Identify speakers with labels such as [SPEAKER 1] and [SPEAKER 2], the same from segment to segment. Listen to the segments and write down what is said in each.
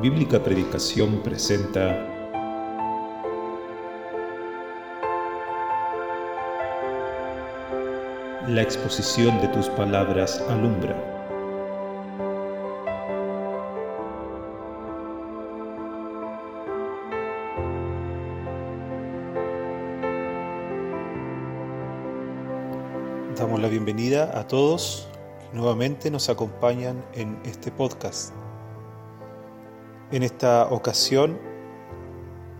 [SPEAKER 1] Bíblica Predicación presenta La exposición de tus palabras alumbra. Damos la bienvenida a todos que nuevamente nos acompañan en este podcast. En esta ocasión,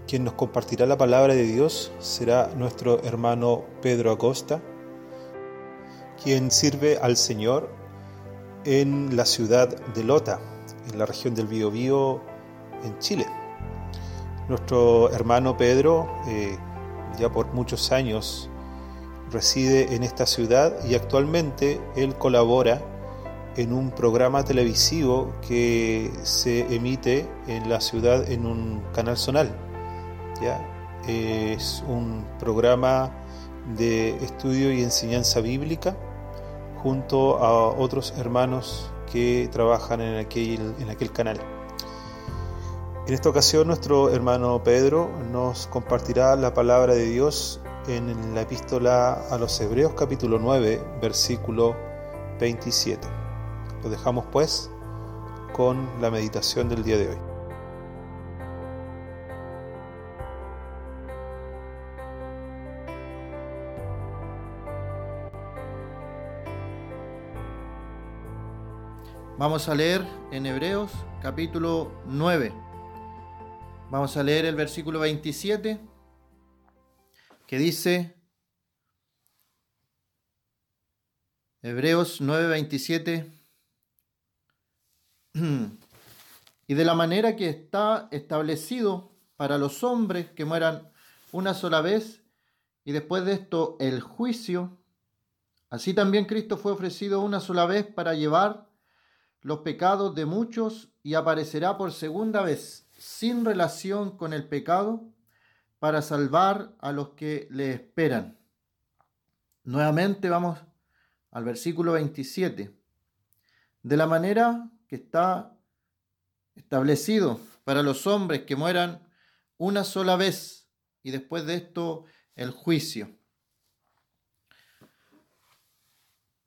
[SPEAKER 1] quien nos compartirá la palabra de Dios será nuestro hermano Pedro Acosta, quien sirve al Señor en la ciudad de Lota, en la región del Biobío, en Chile. Nuestro hermano Pedro, eh, ya por muchos años, reside en esta ciudad y actualmente él colabora en un programa televisivo que se emite en la ciudad en un canal zonal. Es un programa de estudio y enseñanza bíblica junto a otros hermanos que trabajan en aquel, en aquel canal. En esta ocasión nuestro hermano Pedro nos compartirá la palabra de Dios en la epístola a los Hebreos capítulo 9 versículo 27. Lo dejamos pues con la meditación del día de hoy.
[SPEAKER 2] Vamos a leer en Hebreos capítulo 9. Vamos a leer el versículo 27 que dice, Hebreos 9:27, y de la manera que está establecido para los hombres que mueran una sola vez y después de esto el juicio, así también Cristo fue ofrecido una sola vez para llevar los pecados de muchos y aparecerá por segunda vez sin relación con el pecado para salvar a los que le esperan. Nuevamente vamos al versículo 27. De la manera que está establecido para los hombres que mueran una sola vez y después de esto el juicio.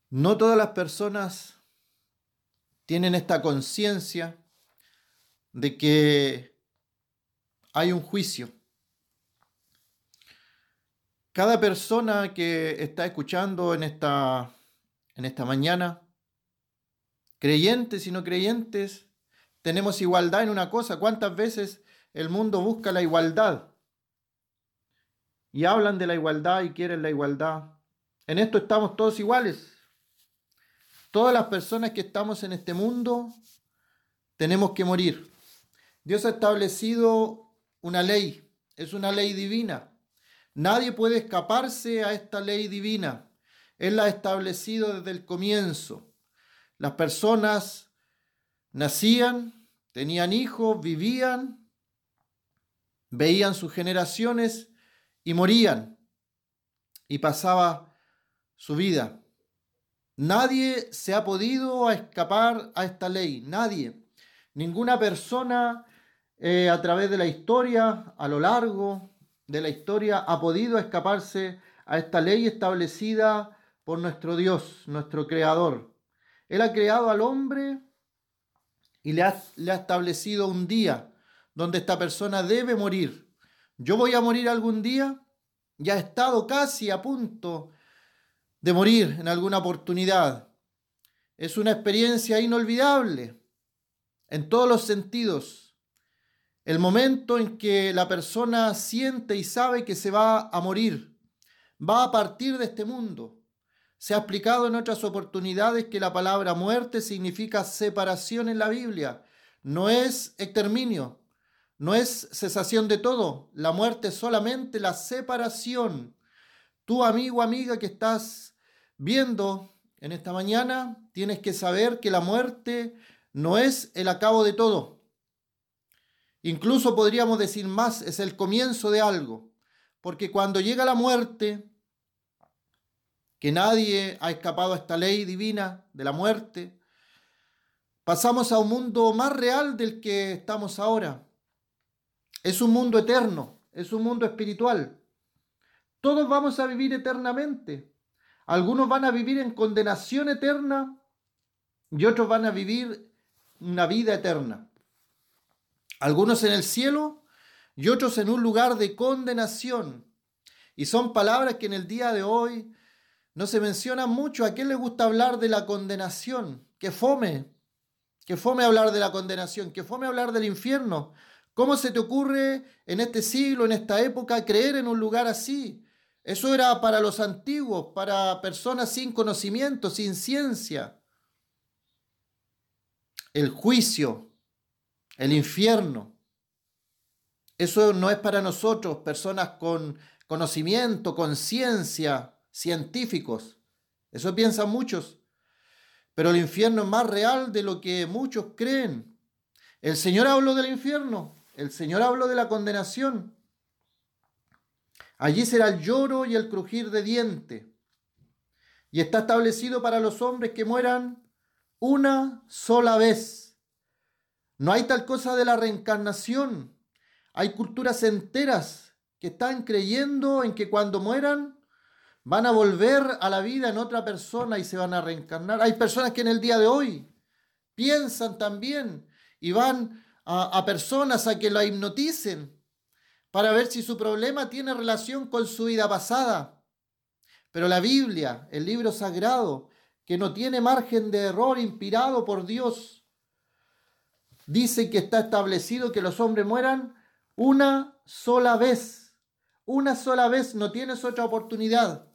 [SPEAKER 2] No todas las personas tienen esta conciencia de que hay un juicio. Cada persona que está escuchando en esta, en esta mañana creyentes y no creyentes, tenemos igualdad en una cosa. ¿Cuántas veces el mundo busca la igualdad? Y hablan de la igualdad y quieren la igualdad. En esto estamos todos iguales. Todas las personas que estamos en este mundo tenemos que morir. Dios ha establecido una ley, es una ley divina. Nadie puede escaparse a esta ley divina. Él la ha establecido desde el comienzo. Las personas nacían, tenían hijos, vivían, veían sus generaciones y morían. Y pasaba su vida. Nadie se ha podido escapar a esta ley, nadie. Ninguna persona eh, a través de la historia, a lo largo de la historia, ha podido escaparse a esta ley establecida por nuestro Dios, nuestro Creador. Él ha creado al hombre y le ha, le ha establecido un día donde esta persona debe morir. Yo voy a morir algún día. Ya he estado casi a punto de morir en alguna oportunidad. Es una experiencia inolvidable en todos los sentidos. El momento en que la persona siente y sabe que se va a morir, va a partir de este mundo. Se ha explicado en otras oportunidades que la palabra muerte significa separación en la Biblia. No es exterminio, no es cesación de todo. La muerte es solamente la separación. Tú, amigo, amiga que estás viendo en esta mañana, tienes que saber que la muerte no es el acabo de todo. Incluso podríamos decir más, es el comienzo de algo. Porque cuando llega la muerte, que nadie ha escapado a esta ley divina de la muerte, pasamos a un mundo más real del que estamos ahora. Es un mundo eterno, es un mundo espiritual. Todos vamos a vivir eternamente. Algunos van a vivir en condenación eterna y otros van a vivir una vida eterna. Algunos en el cielo y otros en un lugar de condenación. Y son palabras que en el día de hoy no se mencionan mucho. ¿A quién le gusta hablar de la condenación? Que fome, que fome hablar de la condenación, que fome hablar del infierno. ¿Cómo se te ocurre en este siglo, en esta época, creer en un lugar así? Eso era para los antiguos, para personas sin conocimiento, sin ciencia. El juicio, el infierno. Eso no es para nosotros, personas con conocimiento, con ciencia, científicos. Eso piensan muchos. Pero el infierno es más real de lo que muchos creen. El Señor habló del infierno, el Señor habló de la condenación. Allí será el lloro y el crujir de diente. Y está establecido para los hombres que mueran una sola vez. No hay tal cosa de la reencarnación. Hay culturas enteras que están creyendo en que cuando mueran van a volver a la vida en otra persona y se van a reencarnar. Hay personas que en el día de hoy piensan también y van a, personas a que la hipnoticen para ver si su problema tiene relación con su vida pasada. Pero la Biblia, el libro sagrado, que no tiene margen de error inspirado por Dios, dice que está establecido que los hombres mueran una sola vez. Una sola vez, no tienes otra oportunidad.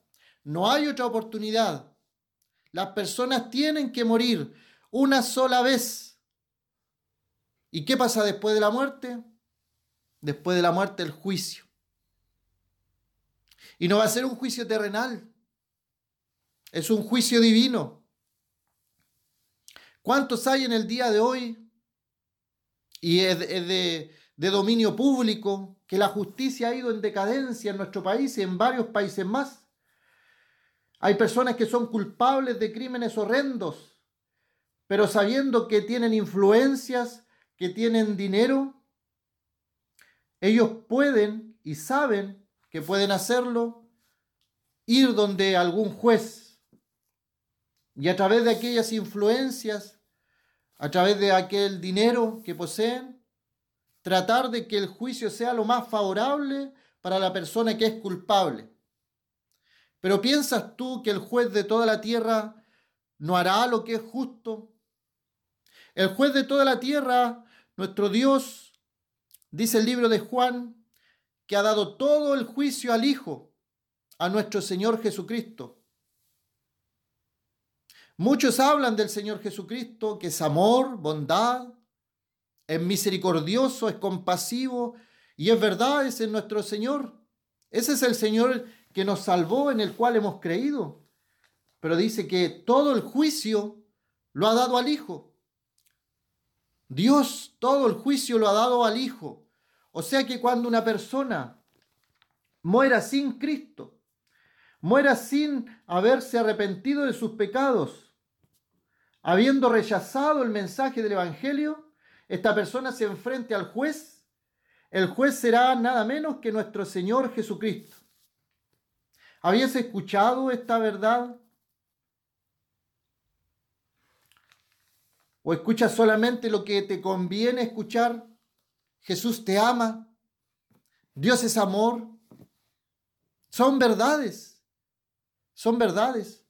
[SPEAKER 2] No hay otra oportunidad. Las personas tienen que morir una sola vez. ¿Y qué pasa después de la muerte? después de la muerte el juicio. Y no va a ser un juicio terrenal, es un juicio divino. ¿Cuántos hay en el día de hoy? Y es de, de dominio público que la justicia ha ido en decadencia en nuestro país y en varios países más. Hay personas que son culpables de crímenes horrendos, pero sabiendo que tienen influencias, que tienen dinero, ellos pueden y saben que pueden hacerlo, ir donde algún juez y a través de aquellas influencias, a través de aquel dinero que poseen, tratar de que el juicio sea lo más favorable para la persona que es culpable. Pero ¿piensas tú que el juez de toda la tierra no hará lo que es justo? El juez de toda la tierra, nuestro Dios, Dice el libro de Juan que ha dado todo el juicio al Hijo, a nuestro Señor Jesucristo. Muchos hablan del Señor Jesucristo, que es amor, bondad, es misericordioso, es compasivo, y es verdad, ese es nuestro Señor. Ese es el Señor que nos salvó, en el cual hemos creído. Pero dice que todo el juicio lo ha dado al Hijo. Dios todo el juicio lo ha dado al Hijo. O sea que cuando una persona muera sin Cristo, muera sin haberse arrepentido de sus pecados, habiendo rechazado el mensaje del Evangelio, esta persona se enfrente al juez. El juez será nada menos que nuestro Señor Jesucristo. ¿Habías escuchado esta verdad? ¿O escuchas solamente lo que te conviene escuchar? Jesús te ama. Dios es amor. Son verdades. Son verdades.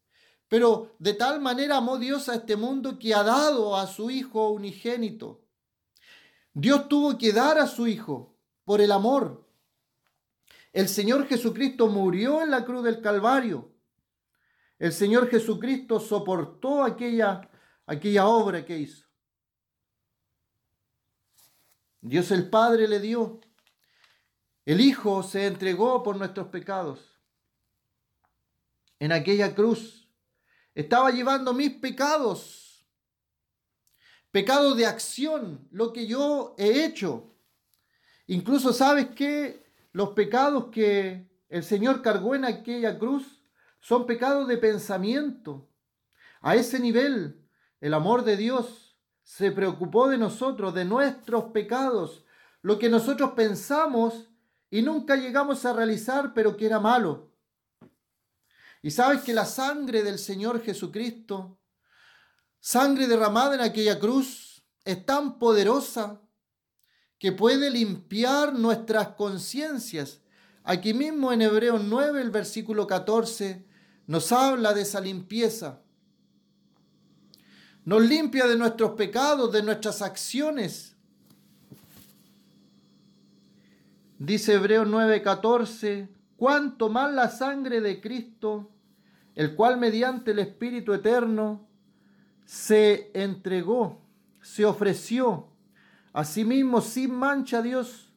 [SPEAKER 2] Pero de tal manera amó Dios a este mundo que ha dado a su Hijo unigénito. Dios tuvo que dar a su Hijo por el amor. El Señor Jesucristo murió en la cruz del Calvario. El Señor Jesucristo soportó aquella aquella obra que hizo. Dios el Padre le dio. El Hijo se entregó por nuestros pecados. En aquella cruz estaba llevando mis pecados. Pecados de acción, lo que yo he hecho. Incluso sabes que los pecados que el Señor cargó en aquella cruz son pecados de pensamiento. A ese nivel el amor de Dios se preocupó de nosotros, de nuestros pecados, lo que nosotros pensamos y nunca llegamos a realizar, pero que era malo. Y sabes que la sangre del Señor Jesucristo, sangre derramada en aquella cruz, es tan poderosa que puede limpiar nuestras conciencias. Aquí mismo en Hebreos 9, el versículo 14, nos habla de esa limpieza. Nos limpia de nuestros pecados, de nuestras acciones. Dice Hebreos 9:14, cuanto más la sangre de Cristo, el cual mediante el Espíritu Eterno se entregó, se ofreció Asimismo, sin mancha Dios,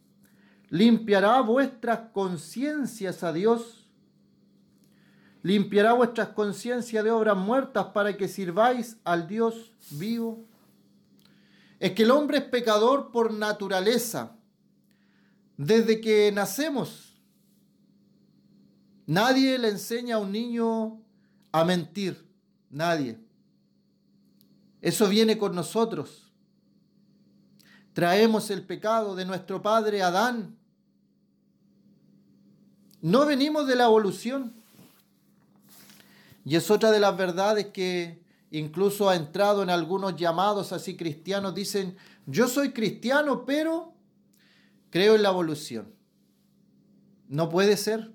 [SPEAKER 2] limpiará vuestras conciencias a Dios. Limpiará vuestras conciencias de obras muertas para que sirváis al Dios vivo. Es que el hombre es pecador por naturaleza. Desde que nacemos, nadie le enseña a un niño a mentir. Nadie. Eso viene con nosotros. Traemos el pecado de nuestro padre Adán. No venimos de la evolución. Y es otra de las verdades que incluso ha entrado en algunos llamados así cristianos. Dicen, yo soy cristiano, pero creo en la evolución. No puede ser.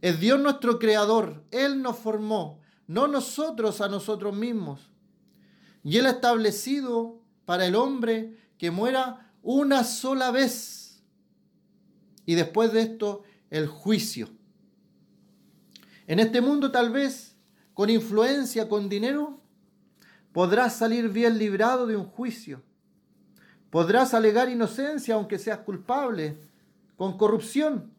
[SPEAKER 2] Es Dios nuestro creador. Él nos formó, no nosotros a nosotros mismos. Y Él ha establecido para el hombre que muera una sola vez. Y después de esto, el juicio. En este mundo tal vez, con influencia, con dinero, podrás salir bien librado de un juicio. Podrás alegar inocencia aunque seas culpable, con corrupción.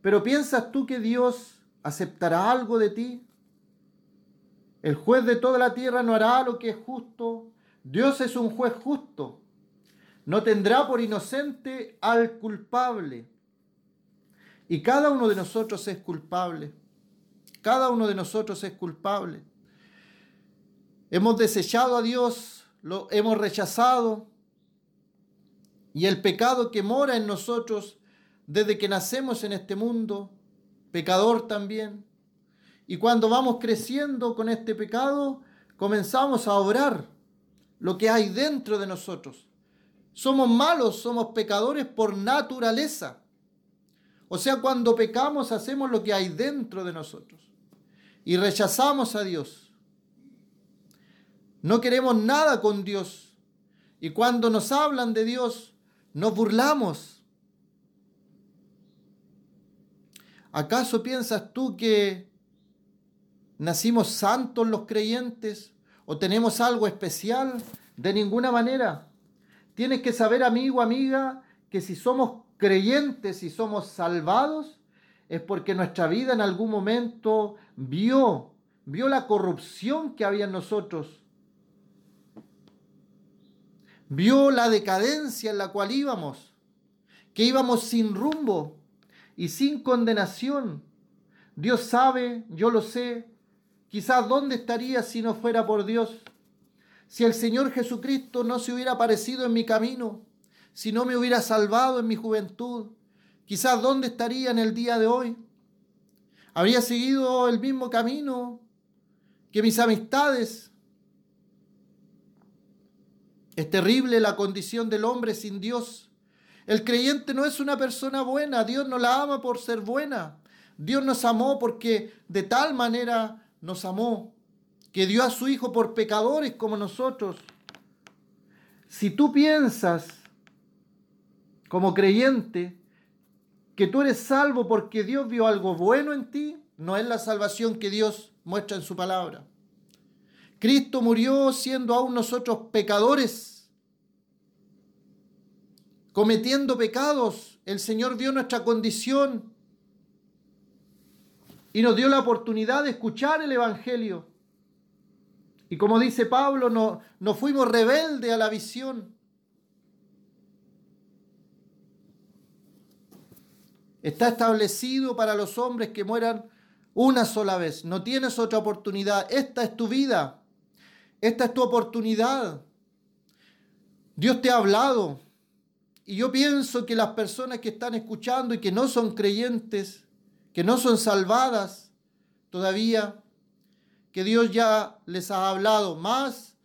[SPEAKER 2] Pero ¿piensas tú que Dios aceptará algo de ti? El juez de toda la tierra no hará lo que es justo Dios es un juez justo. No tendrá por inocente al culpable. Y cada uno de nosotros es culpable. Cada uno de nosotros es culpable. Hemos desechado a Dios, lo hemos rechazado. Y el pecado que mora en nosotros desde que nacemos en este mundo, pecador también. Y cuando vamos creciendo con este pecado, comenzamos a obrar lo que hay dentro de nosotros. Somos malos, somos pecadores por naturaleza. O sea, cuando pecamos hacemos lo que hay dentro de nosotros y rechazamos a Dios. No queremos nada con Dios. Y cuando nos hablan de Dios, nos burlamos. ¿Acaso piensas tú que nacimos santos los creyentes? O tenemos algo especial, de ninguna manera. Tienes que saber, amigo, amiga, que si somos creyentes, si somos salvados, es porque nuestra vida en algún momento vio, vio la corrupción que había en nosotros, vio la decadencia en la cual íbamos, que íbamos sin rumbo y sin condenación. Dios sabe, yo lo sé, Quizás dónde estaría si no fuera por Dios. Si el Señor Jesucristo no se hubiera aparecido en mi camino, si no me hubiera salvado en mi juventud, quizás dónde estaría en el día de hoy. Habría seguido el mismo camino que mis amistades. Es terrible la condición del hombre sin Dios. El creyente no es una persona buena, Dios no la ama por ser buena. Dios nos amó porque de tal manera nos amó, que dio a su Hijo por pecadores como nosotros. Si tú piensas como creyente que tú eres salvo porque Dios vio algo bueno en ti, no es la salvación que Dios muestra en su palabra. Cristo murió siendo aún nosotros pecadores, cometiendo pecados. El Señor vio nuestra condición y nos dio la oportunidad de escuchar el Evangelio. Y como dice Pablo, no, no fuimos rebeldes a la visión. Está establecido para los hombres que mueran una sola vez. No tienes otra oportunidad. Esta es tu vida. Esta es tu oportunidad. Dios te ha hablado. Y yo pienso que las personas que están escuchando y que no son creyentes, que no son salvadas todavía, que Dios ya les ha hablado más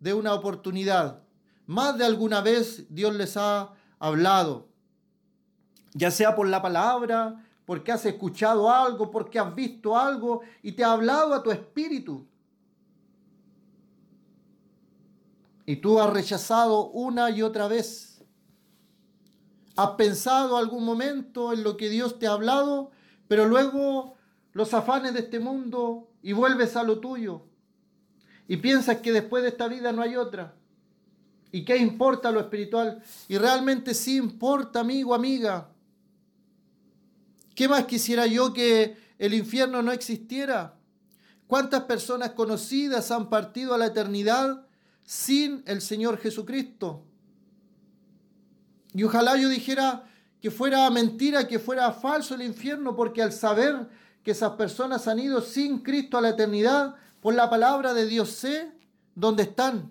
[SPEAKER 2] de una oportunidad, más de alguna vez Dios les ha hablado, ya sea por la palabra, porque has escuchado algo, porque has visto algo y te ha hablado a tu espíritu. Y tú has rechazado una y otra vez. Has pensado algún momento en lo que Dios te ha hablado, pero luego los afanes de este mundo y vuelves a lo tuyo. Y piensas que después de esta vida no hay otra. ¿Y qué importa lo espiritual? Y realmente sí importa, amigo, amiga. ¿Qué más quisiera yo que el infierno no existiera? ¿Cuántas personas conocidas han partido a la eternidad sin el Señor Jesucristo. Y ojalá yo dijera que fuera mentira, que fuera falso el infierno, porque al saber que esas personas han ido sin Cristo a la eternidad, por la palabra de Dios sé dónde están.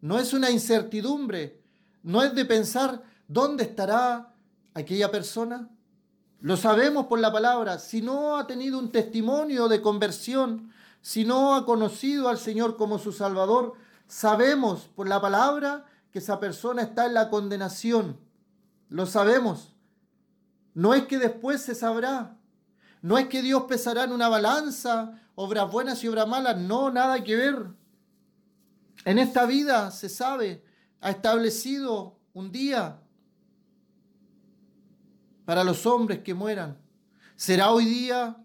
[SPEAKER 2] No es una incertidumbre, no es de pensar dónde estará aquella persona. Lo sabemos por la palabra. Si no ha tenido un testimonio de conversión, si no ha conocido al Señor como su Salvador, Sabemos por la palabra que esa persona está en la condenación. Lo sabemos. No es que después se sabrá. No es que Dios pesará en una balanza obras buenas y obras malas. No, nada que ver. En esta vida se sabe, ha establecido un día para los hombres que mueran. ¿Será hoy día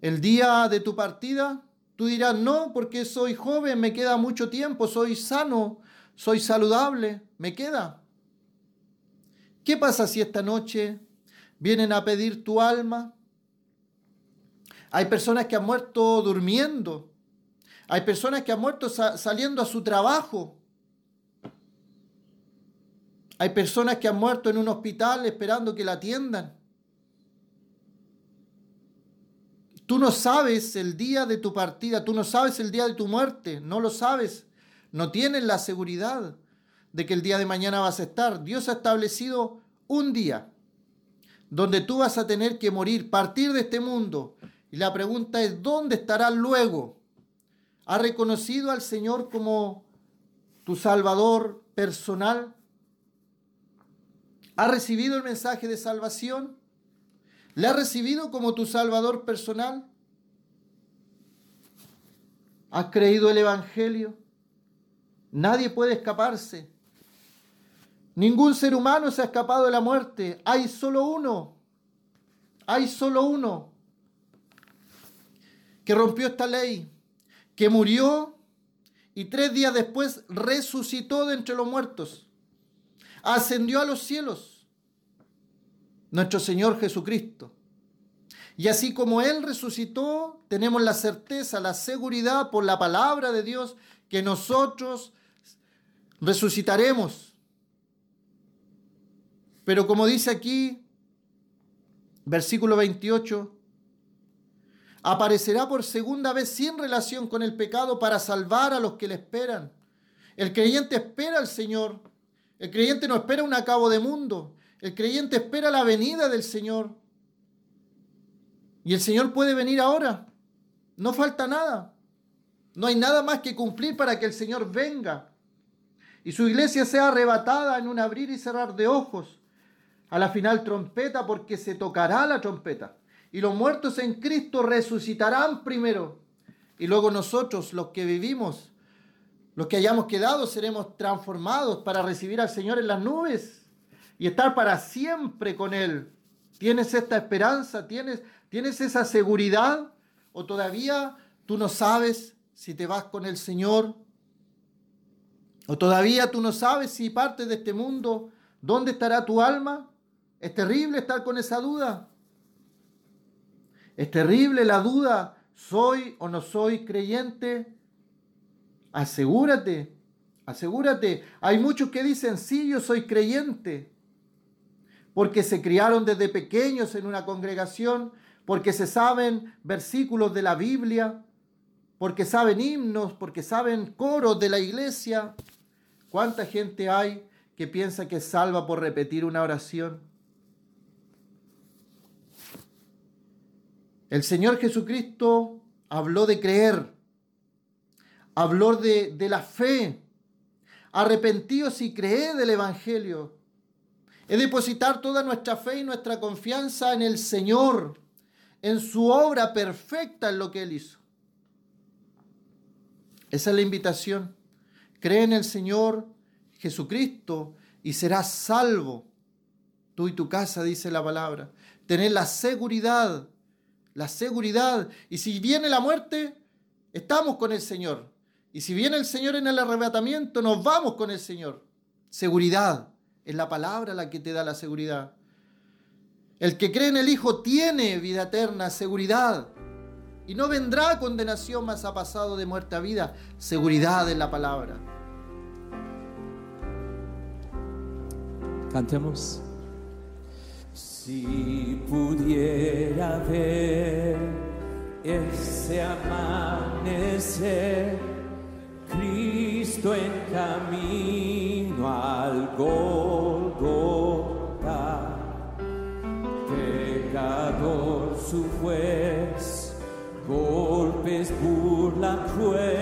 [SPEAKER 2] el día de tu partida? Tú dirás, no, porque soy joven, me queda mucho tiempo, soy sano, soy saludable, me queda. ¿Qué pasa si esta noche vienen a pedir tu alma? Hay personas que han muerto durmiendo. Hay personas que han muerto saliendo a su trabajo. Hay personas que han muerto en un hospital esperando que la atiendan. Tú no sabes el día de tu partida, tú no sabes el día de tu muerte, no lo sabes. No tienes la seguridad de que el día de mañana vas a estar. Dios ha establecido un día donde tú vas a tener que morir, partir de este mundo. Y la pregunta es, ¿dónde estarás luego? ¿Has reconocido al Señor como tu Salvador personal? ¿Has recibido el mensaje de salvación? ¿Le has recibido como tu Salvador personal? ¿Has creído el Evangelio? Nadie puede escaparse. Ningún ser humano se ha escapado de la muerte. Hay solo uno. Hay solo uno que rompió esta ley, que murió y tres días después resucitó de entre los muertos. Ascendió a los cielos nuestro Señor Jesucristo. Y así como Él resucitó, tenemos la certeza, la seguridad por la palabra de Dios que nosotros resucitaremos. Pero como dice aquí, versículo 28, aparecerá por segunda vez sin relación con el pecado para salvar a los que le esperan. El creyente espera al Señor. El creyente no espera un acabo de mundo. El creyente espera la venida del Señor. Y el Señor puede venir ahora. No falta nada. No hay nada más que cumplir para que el Señor venga. Y su iglesia sea arrebatada en un abrir y cerrar de ojos. A la final trompeta porque se tocará la trompeta. Y los muertos en Cristo resucitarán primero. Y luego nosotros, los que vivimos, los que hayamos quedado, seremos transformados para recibir al Señor en las nubes y estar para siempre con Él. ¿Tienes esta esperanza? ¿Tienes, ¿Tienes esa seguridad? ¿O todavía tú no sabes si te vas con el Señor? ¿O todavía tú no sabes si partes de este mundo, dónde estará tu alma? Es terrible estar con esa duda. Es terrible la duda, ¿soy o no soy creyente? Asegúrate, asegúrate. Hay muchos que dicen, sí, yo soy creyente, porque se criaron desde pequeños en una congregación, porque se saben versículos de la Biblia, porque saben himnos, porque saben coros de la iglesia. ¿Cuánta gente hay que piensa que es salva por repetir una oración? El Señor Jesucristo habló de creer, habló de, la fe. Arrepentidos y creed del Evangelio. Es depositar toda nuestra fe y nuestra confianza en el Señor, en su obra perfecta en lo que Él hizo. Esa es la invitación. Cree en el Señor Jesucristo y serás salvo. Tú y tu casa, dice la palabra. Tener la seguridad, la seguridad. Y si viene la muerte, estamos con el Señor. Y si viene el Señor en el arrebatamiento, nos vamos con el Señor. Seguridad. Es la palabra la que te da la seguridad. El que cree en el Hijo tiene vida eterna, seguridad. Y no vendrá condenación, más ha pasado de muerte a vida. Seguridad en la palabra.
[SPEAKER 3] Cantemos. Si pudiera ver ese amanecer, Cristo en camino al Golgotha, pecador su juez, golpes burla cruel,